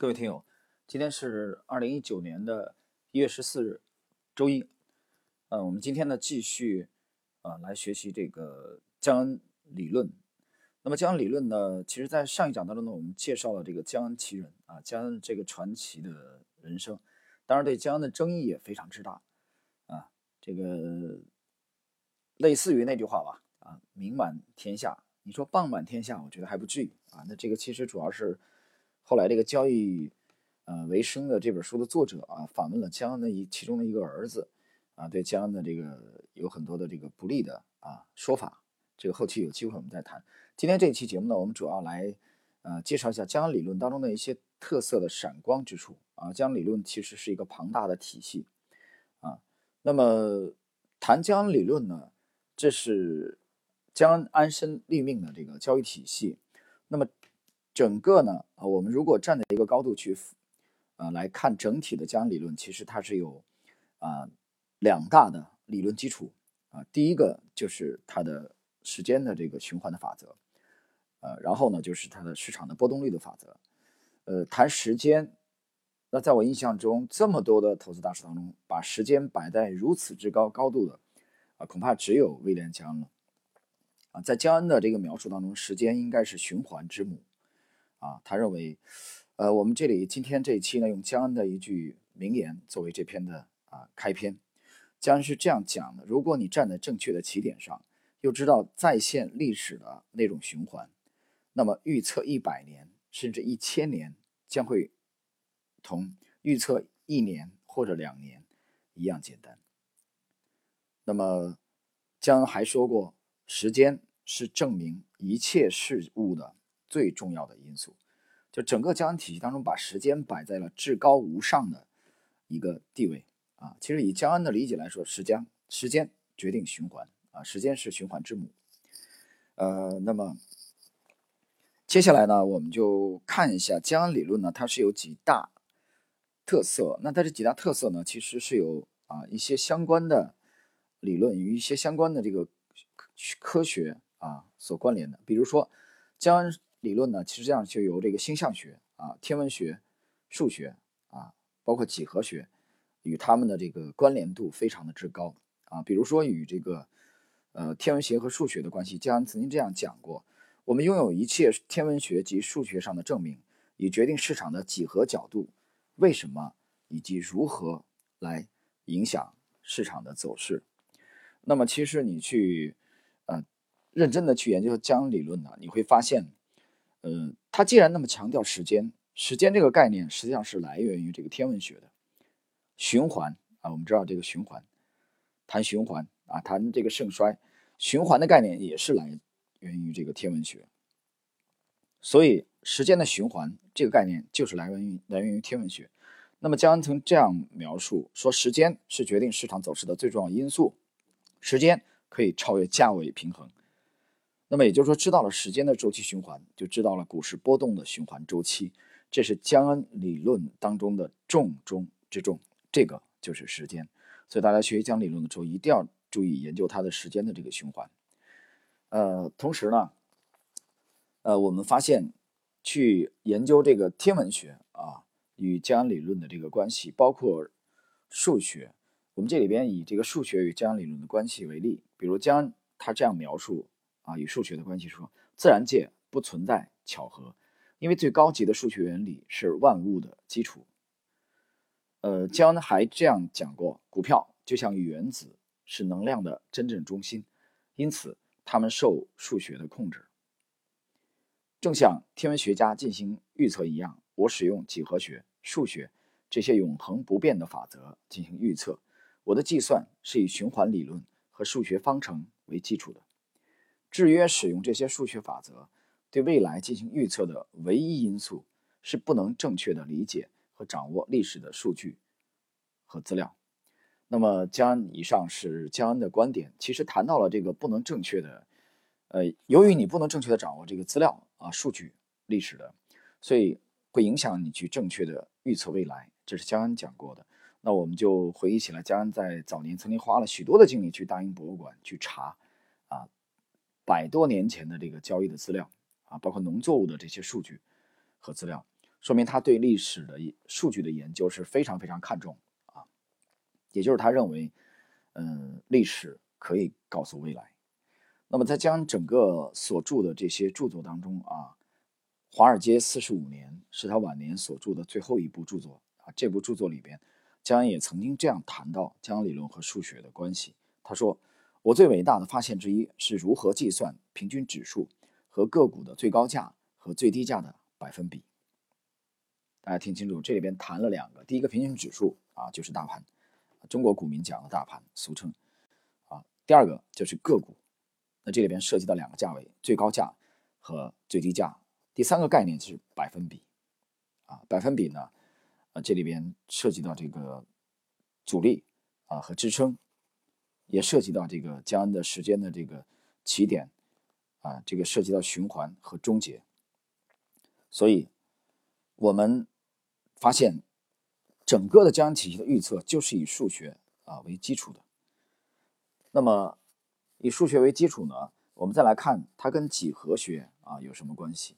各位听友，今天是二零一九年的一月十四日，周一。呃，我们今天呢继续啊来学习这个江恩理论。那么江恩理论呢，其实在上一讲当中呢，我们介绍了这个江恩奇人啊，江恩这个传奇的人生。当然，对江恩的争议也非常之大啊。这个类似于那句话吧啊，名满天下。你说棒满天下，我觉得还不至于啊。那这个其实主要是。后来，这个交易，呃，为生的这本书的作者啊，访问了江恩的一其中的一个儿子，啊，对江恩的这个有很多的这个不利的啊说法。这个后期有机会我们再谈。今天这一期节目呢，我们主要来呃介绍一下江恩理论当中的一些特色的闪光之处啊。江恩理论其实是一个庞大的体系啊。那么谈江恩理论呢，这是江恩安身立命的这个交易体系。那么整个呢，啊，我们如果站在一个高度去，呃，来看整体的江恩理论，其实它是有啊两大的理论基础啊。第一个就是它的时间的这个循环的法则，呃，然后呢就是它的市场的波动率的法则。呃，谈时间，那在我印象中，这么多的投资大师当中，把时间摆在如此之高高度的啊，恐怕只有威廉江了。啊，在江恩的这个描述当中，时间应该是循环之母。啊，他认为，呃，我们这里今天这一期呢，用江恩的一句名言作为这篇的啊开篇。江恩是这样讲的：如果你站在正确的起点上，又知道再现历史的那种循环，那么预测一百年甚至一千年将会同预测一年或者两年一样简单。那么，江恩还说过，时间是证明一切事物的。最重要的因素，就整个江恩体系当中，把时间摆在了至高无上的一个地位啊。其实以江恩的理解来说，时间时间决定循环啊，时间是循环之母。呃，那么接下来呢，我们就看一下江恩理论呢，它是有几大特色。那它这几大特色呢，其实是有啊一些相关的理论与一些相关的这个科学啊所关联的，比如说江恩。理论呢，其实这样就由这个星象学啊、天文学、数学啊，包括几何学，与他们的这个关联度非常的之高啊。比如说与这个呃天文学和数学的关系，江恩曾经这样讲过：我们拥有一切天文学及数学上的证明，以决定市场的几何角度为什么以及如何来影响市场的走势。那么，其实你去呃认真的去研究江理论呢，你会发现。嗯，他既然那么强调时间，时间这个概念实际上是来源于这个天文学的循环啊。我们知道这个循环，谈循环啊，谈这个盛衰，循环的概念也是来源于这个天文学。所以，时间的循环这个概念就是来源于来源于天文学。那么，江恩曾这样描述说：时间是决定市场走势的最重要因素，时间可以超越价位平衡。那么也就是说，知道了时间的周期循环，就知道了股市波动的循环周期。这是江恩理论当中的重中之重，这个就是时间。所以大家学习江理论的时候，一定要注意研究它的时间的这个循环。呃，同时呢，呃，我们发现去研究这个天文学啊与江恩理论的这个关系，包括数学。我们这里边以这个数学与江恩理论的关系为例，比如江恩他这样描述。啊，与数学的关系是说，自然界不存在巧合，因为最高级的数学原理是万物的基础。呃，江恩还这样讲过，股票就像原子，是能量的真正中心，因此它们受数学的控制。正像天文学家进行预测一样，我使用几何学、数学这些永恒不变的法则进行预测，我的计算是以循环理论和数学方程为基础的。制约使用这些数学法则对未来进行预测的唯一因素是不能正确的理解和掌握历史的数据和资料。那么，江恩以上是江恩的观点。其实谈到了这个不能正确的，呃，由于你不能正确的掌握这个资料啊、数据、历史的，所以会影响你去正确的预测未来。这是江恩讲过的。那我们就回忆起来，江恩在早年曾经花了许多的精力去大英博物馆去查。百多年前的这个交易的资料啊，包括农作物的这些数据和资料，说明他对历史的数据的研究是非常非常看重啊，也就是他认为，嗯，历史可以告诉未来。那么在将整个所著的这些著作当中啊，《华尔街四十五年》是他晚年所著的最后一部著作啊。这部著作里边，江恩也曾经这样谈到江恩理论和数学的关系。他说：“我最伟大的发现之一是如何计算平均指数和个股的最高价和最低价的百分比。”大家听清楚，这里边谈了两个，第一个平均指数啊，就是大盘，中国股民讲的大盘，俗称啊。第二个就是个股。那这里边涉及到两个价位，最高价和最低价。第三个概念是百分比，啊，百分比呢，呃，这里边涉及到这个阻力啊和支撑，也涉及到这个江恩的时间的这个起点，啊，这个涉及到循环和终结。所以，我们发现整个的江恩体系的预测就是以数学啊为基础的。那么。以数学为基础呢，我们再来看它跟几何学啊有什么关系？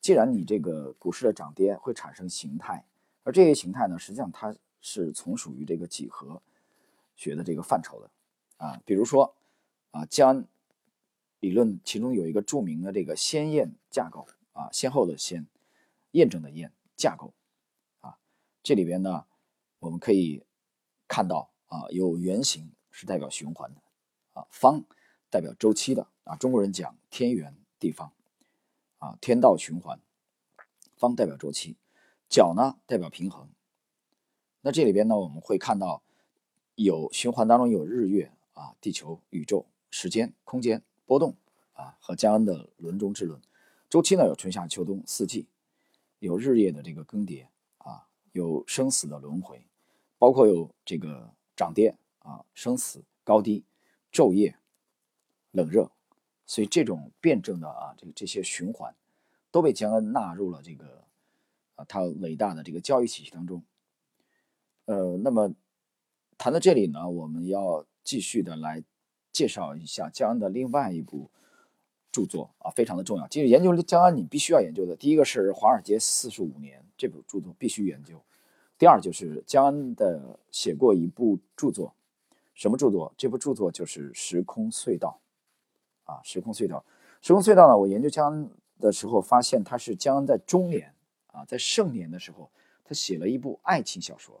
既然你这个股市的涨跌会产生形态，而这些形态呢，实际上它是从属于这个几何学的这个范畴的啊。比如说啊，江理论其中有一个著名的这个先验架构啊，先后的先，验证的验，架构啊，这里边呢，我们可以看到啊，有圆形是代表循环的。啊，方代表周期的啊，中国人讲天圆地方，啊，天道循环，方代表周期，角呢代表平衡。那这里边呢，我们会看到有循环当中有日月啊，地球、宇宙、时间、空间波动啊，和江恩的轮中之轮。周期呢有春夏秋冬四季，有日夜的这个更迭啊，有生死的轮回，包括有这个涨跌啊，生死高低。昼夜、冷热，所以这种辩证的啊，这个这些循环，都被江恩纳入了这个啊他伟大的这个教育体系当中。呃，那么谈到这里呢，我们要继续的来介绍一下江恩的另外一部著作啊，非常的重要。其实研究江恩，你必须要研究的，第一个是《华尔街四十五年》这部著作必须研究，第二就是江恩的写过一部著作。什么著作？这部著作就是《时空隧道》啊，《时空隧道》。《时空隧道》呢，我研究江恩的时候发现，他是江恩在中年啊，在盛年的时候，他写了一部爱情小说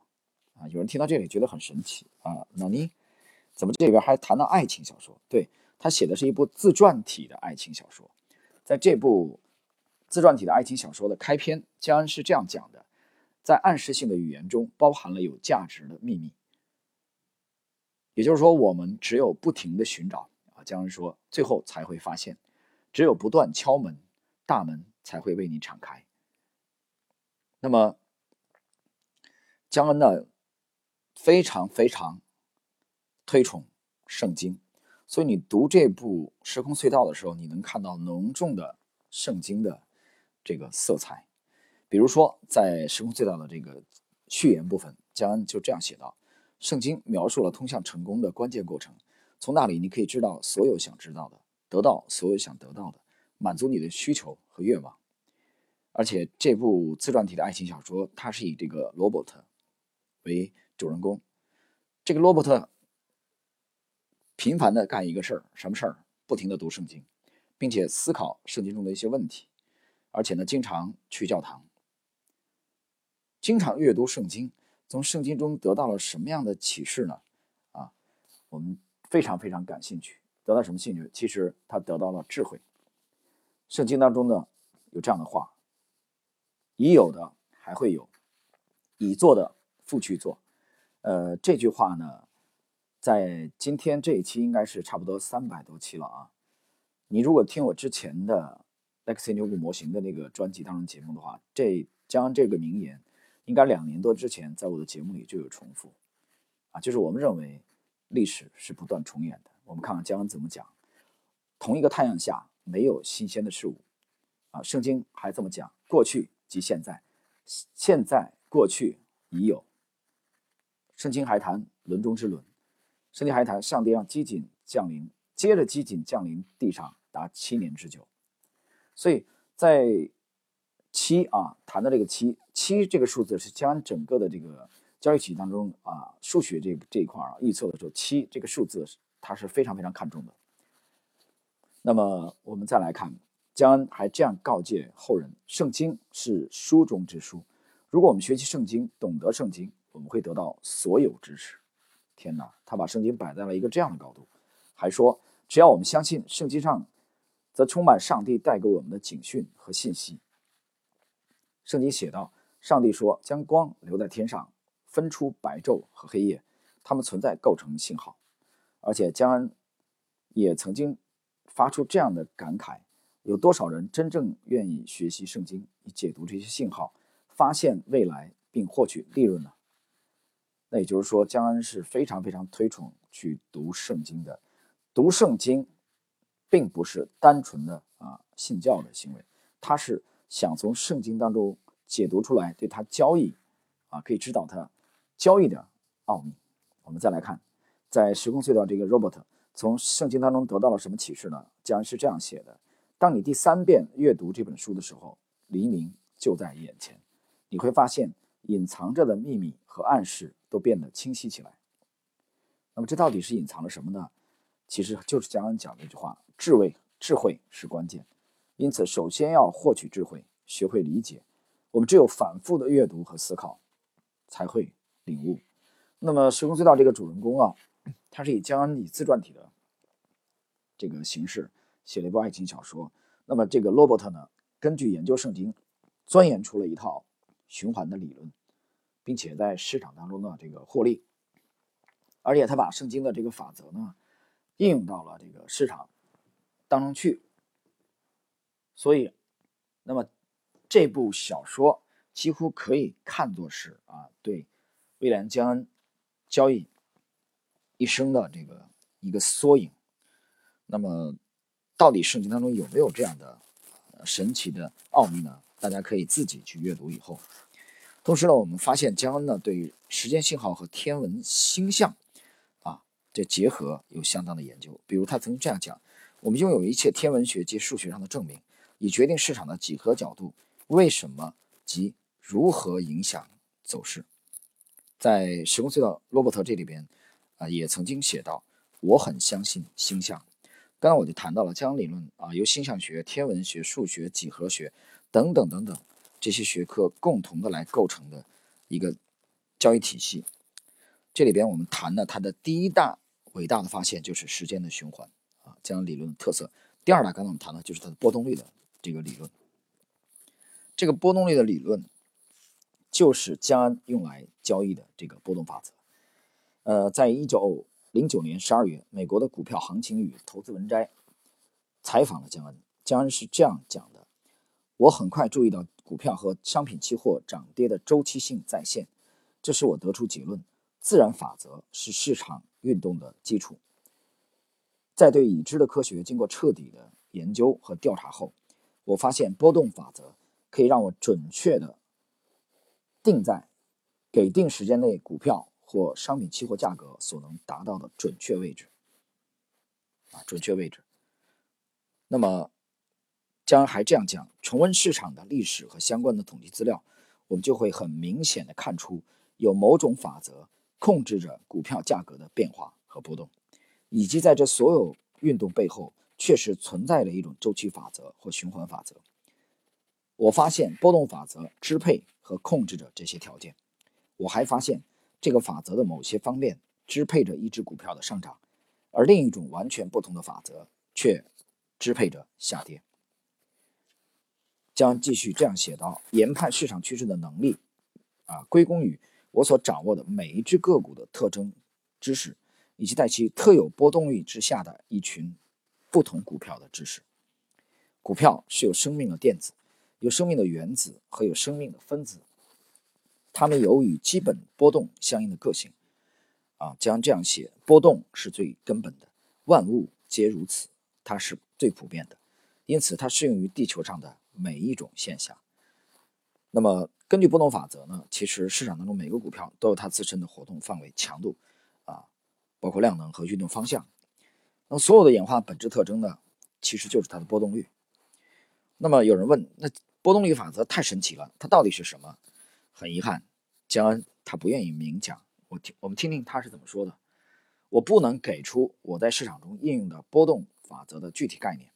啊。有人听到这里觉得很神奇啊，那你怎么这里边还谈到爱情小说？对他写的是一部自传体的爱情小说。在这部自传体的爱情小说的开篇，江恩是这样讲的：在暗示性的语言中，包含了有价值的秘密。也就是说，我们只有不停的寻找啊，江恩说，最后才会发现，只有不断敲门，大门才会为你敞开。那么，江恩呢，非常非常推崇圣经，所以你读这部《时空隧道》的时候，你能看到浓重的圣经的这个色彩。比如说，在《时空隧道》的这个序言部分，江恩就这样写道。圣经描述了通向成功的关键过程，从那里你可以知道所有想知道的，得到所有想得到的，满足你的需求和愿望。而且这部自传体的爱情小说，它是以这个罗伯特为主人公。这个罗伯特频繁的干一个事儿，什么事儿？不停的读圣经，并且思考圣经中的一些问题，而且呢，经常去教堂，经常阅读圣经。从圣经中得到了什么样的启示呢？啊，我们非常非常感兴趣。得到什么兴趣？其实他得到了智慧。圣经当中呢有这样的话：“已有的还会有，已做的复去做。”呃，这句话呢，在今天这一期应该是差不多三百多期了啊。你如果听我之前的 Lexi 牛股模型的那个专辑当中节目的话，这将这个名言。应该两年多之前，在我的节目里就有重复，啊，就是我们认为历史是不断重演的。我们看看姜恩怎么讲：同一个太阳下没有新鲜的事物，啊，圣经还这么讲：过去即现在，现在过去已有。圣经还谈轮中之轮，圣经还谈上帝让饥馑降临，接着饥馑降临地上达七年之久。所以在七啊，谈的这个七七这个数字是江安整个的这个交易体系当中啊，数学这这一块啊预测的时候，七这个数字是它是非常非常看重的。那么我们再来看，江安还这样告诫后人：圣经是书中之书，如果我们学习圣经，懂得圣经，我们会得到所有知识。天哪，他把圣经摆在了一个这样的高度，还说只要我们相信圣经上，则充满上帝带给我们的警讯和信息。圣经写道：上帝说将光留在天上，分出白昼和黑夜，它们存在构成信号。而且江恩也曾经。发出这样的感慨：有多少人真正愿意学习圣经，以解读这些信号，发现未来并获取利润呢？那也就是说，江恩是非常非常推崇去读圣经的。读圣经，并不是单纯的啊信教的行为，他是想从圣经当中解读出来，对他交易啊可以知道他交易的奥秘。我们再来看，在时空隧道这个 robot。从圣经当中得到了什么启示呢？将是这样写的：当你第三遍阅读这本书的时候，黎明就在眼前，你会发现隐藏着的秘密和暗示都变得清晰起来。那么这到底是隐藏了什么呢？其实就是江恩讲的一句话：智慧，智慧是关键。因此，首先要获取智慧，学会理解。我们只有反复的阅读和思考，才会领悟。那么，时空隧道这个主人公啊。他是以江恩以自传体的这个形式写了一部爱情小说。那么这个罗伯特呢，根据研究圣经，钻研出了一套循环的理论，并且在市场当中呢这个获利。而且他把圣经的这个法则呢应用到了这个市场当中去。所以，那么这部小说几乎可以看作是啊对威廉江恩交易。一生的这个一个缩影，那么到底圣经当中有没有这样的神奇的奥秘呢？大家可以自己去阅读以后。同时呢，我们发现江恩呢对于时间信号和天文星象啊这结合有相当的研究。比如他曾经这样讲：我们拥有一切天文学及数学上的证明，以决定市场的几何角度为什么及如何影响走势。在时空隧道罗伯特这里边。啊，也曾经写到，我很相信星象。刚刚我就谈到了将理论啊，由星象学、天文学、数学、几何学等等等等这些学科共同的来构成的一个交易体系。这里边我们谈的它的第一大伟大的发现就是时间的循环啊，将理论的特色。第二大，刚才我们谈的就是它的波动率的这个理论。这个波动率的理论就是江安用来交易的这个波动法则。呃，在一九零九年十二月，美国的股票行情与投资文摘采访了江恩。江恩是这样讲的：“我很快注意到股票和商品期货涨跌的周期性再现，这使我得出结论：自然法则是市场运动的基础。在对已知的科学经过彻底的研究和调查后，我发现波动法则可以让我准确的定在给定时间内股票。”或商品期货价格所能达到的准确位置，啊，准确位置。那么，将还这样讲，重温市场的历史和相关的统计资料，我们就会很明显的看出，有某种法则控制着股票价格的变化和波动，以及在这所有运动背后，确实存在着一种周期法则或循环法则。我发现波动法则支配和控制着这些条件。我还发现。这个法则的某些方面支配着一只股票的上涨，而另一种完全不同的法则却支配着下跌。将继续这样写道：研判市场趋势的能力，啊，归功于我所掌握的每一只个股的特征知识，以及在其特有波动率之下的一群不同股票的知识。股票是有生命的电子，有生命的原子和有生命的分子。它们有与基本波动相应的个性，啊，将这样写：波动是最根本的，万物皆如此，它是最普遍的，因此它适用于地球上的每一种现象。那么，根据波动法则呢，其实市场当中每个股票都有它自身的活动范围、强度，啊，包括量能和运动方向。那么，所有的演化本质特征呢，其实就是它的波动率。那么，有人问，那波动率法则太神奇了，它到底是什么？很遗憾，江恩他不愿意明讲。我听我们听听他是怎么说的。我不能给出我在市场中应用的波动法则的具体概念。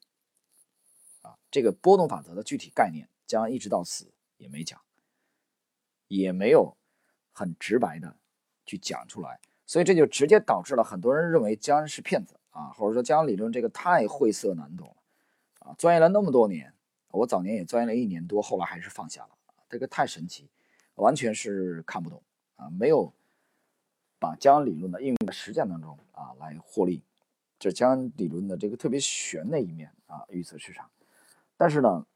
这个波动法则的具体概念，江恩一直到死也没讲，也没有很直白的去讲出来。所以这就直接导致了很多人认为江恩是骗子啊，或者说江恩理论这个太晦涩难懂了啊，钻研了那么多年，我早年也钻研了一年多，后来还是放下了。这个太神奇，完全是看不懂啊，没有把江理论的应用在实践当中啊来获利，这江理论的这个特别玄的一面啊，预测市场。但是呢，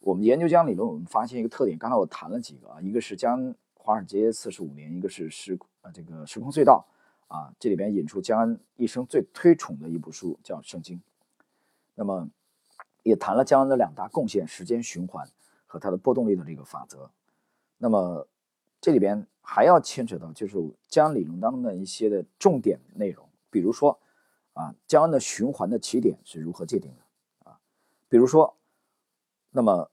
我们研究江理论，我们发现一个特点，刚才我谈了几个啊，一个是江华尔街四十五年，一个是时啊这个时空隧道。啊，这里边引出江恩一生最推崇的一部书叫《圣经》，那么也谈了江恩的两大贡献：时间循环和它的波动率的这个法则。那么这里边还要牵扯到就是江恩理论当中的一些的重点内容，比如说啊，江恩的循环的起点是如何界定的啊？比如说，那么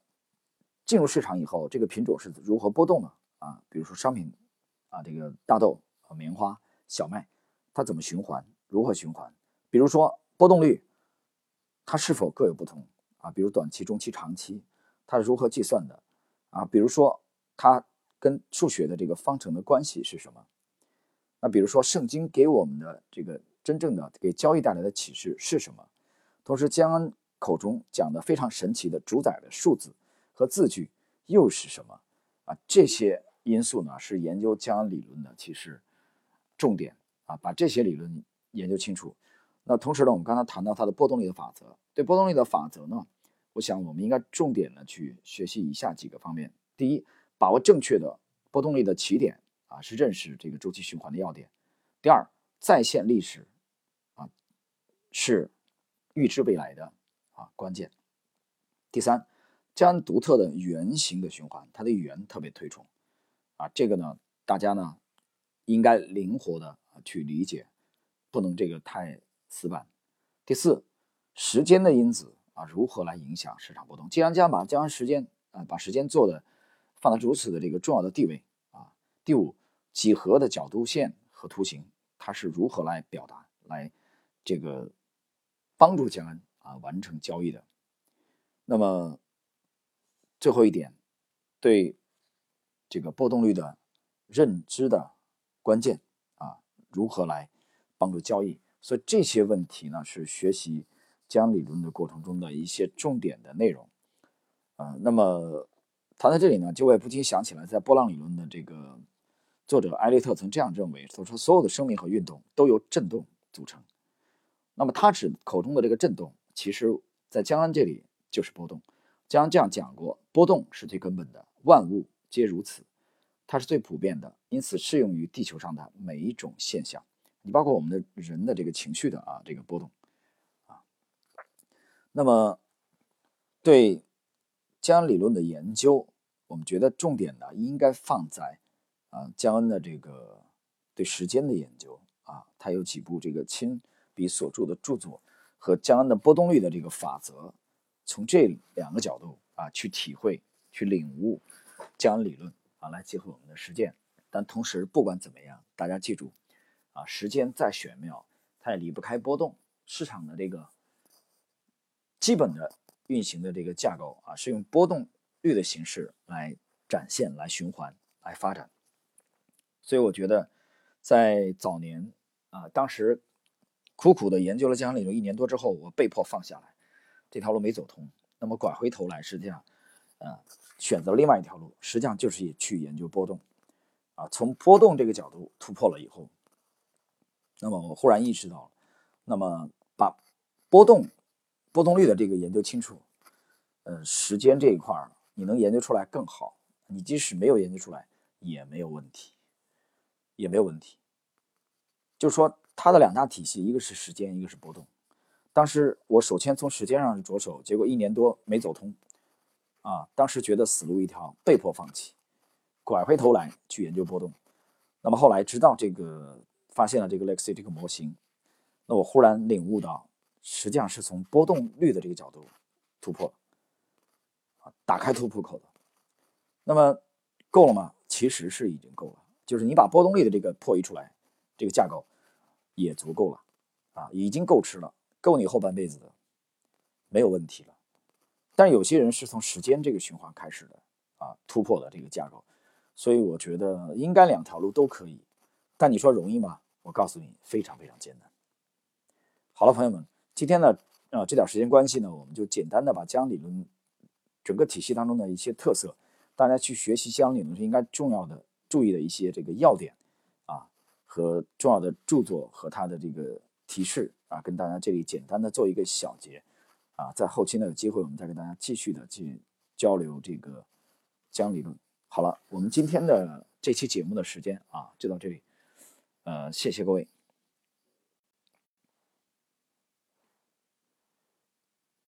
进入市场以后，这个品种是如何波动的啊？比如说商品啊，这个大豆和棉花。小麦，它怎么循环？如何循环？比如说波动率，它是否各有不同啊？比如短期、中期、长期，它是如何计算的啊？比如说它跟数学的这个方程的关系是什么？那比如说圣经给我们的这个真正的给交易带来的启示是什么？同时将口中讲的非常神奇的主宰的数字和字句又是什么啊？这些因素呢是研究江恩理论的其实。重点啊，把这些理论研究清楚。那同时呢，我们刚才谈到它的波动力的法则。对波动力的法则呢，我想我们应该重点的去学习以下几个方面：第一，把握正确的波动力的起点啊，是认识这个周期循环的要点；第二，再现历史啊，是预知未来的啊关键；第三，将独特的圆形的循环，它的语言特别推崇啊，这个呢，大家呢。应该灵活的去理解，不能这个太死板。第四，时间的因子啊，如何来影响市场波动？既然将把将时间啊，把时间做的放在如此的这个重要的地位啊。第五，几何的角度线和图形，它是如何来表达，来这个帮助江恩完成交易的？那么最后一点，对这个波动率的认知的。关键啊，如何来帮助交易？所以这些问题呢，是学习江理论的过程中的一些重点的内容。啊，那么谈到这里呢，就我也不禁想起来，在波浪理论的这个作者埃利特曾这样认为：，他说，所有的生命和运动都由振动组成。那么他指口中的这个振动，其实在江恩这里就是波动。江恩这样讲过：，波动是最根本的，万物皆如此。它是最普遍的，因此适用于地球上的每一种现象，你包括我们的人的这个情绪的啊这个波动啊。那么对江恩理论的研究，我们觉得重点呢应该放在啊江恩的这个对时间的研究啊，他有几部这个亲笔所著的著作和江恩的波动率的这个法则，从这两个角度啊去体会、去领悟江恩理论。啊，来结合我们的实践，但同时不管怎么样，大家记住，啊，时间再玄妙，它也离不开波动。市场的这个基本的运行的这个架构啊，是用波动率的形式来展现、来循环、来发展。所以我觉得，在早年啊，当时苦苦的研究了江理论一年多之后，我被迫放下来，这条路没走通。那么拐回头来，实际上，啊。选择另外一条路，实际上就是去研究波动，啊，从波动这个角度突破了以后，那么我忽然意识到，那么把波动、波动率的这个研究清楚，呃，时间这一块你能研究出来更好，你即使没有研究出来也没有问题，也没有问题。就说它的两大体系，一个是时间，一个是波动。当时我首先从时间上着手，结果一年多没走通。啊，当时觉得死路一条，被迫放弃，拐回头来去研究波动。那么后来直到这个发现了这个 Lexi 这个模型，那我忽然领悟到，实际上是从波动率的这个角度突破。啊，打开突破口的。那么够了吗？其实是已经够了，就是你把波动率的这个破译出来，这个架构也足够了啊，已经够吃了，够你后半辈子的，没有问题了。但有些人是从时间这个循环开始的啊，突破的这个架构，所以我觉得应该两条路都可以。但你说容易吗？我告诉你，非常非常艰难。好了，朋友们，今天呢，啊，这点时间关系呢，我们就简单的把江理论整个体系当中的一些特色，大家去学习江理论是应该重要的注意的一些这个要点，和重要的著作和它的这个提示啊，跟大家这里简单的做一个小结啊，在后期呢有机会我们再跟大家继续的去交流这个江理论。好了，我们今天的这期节目的时间啊，就到这里，呃，谢谢各位。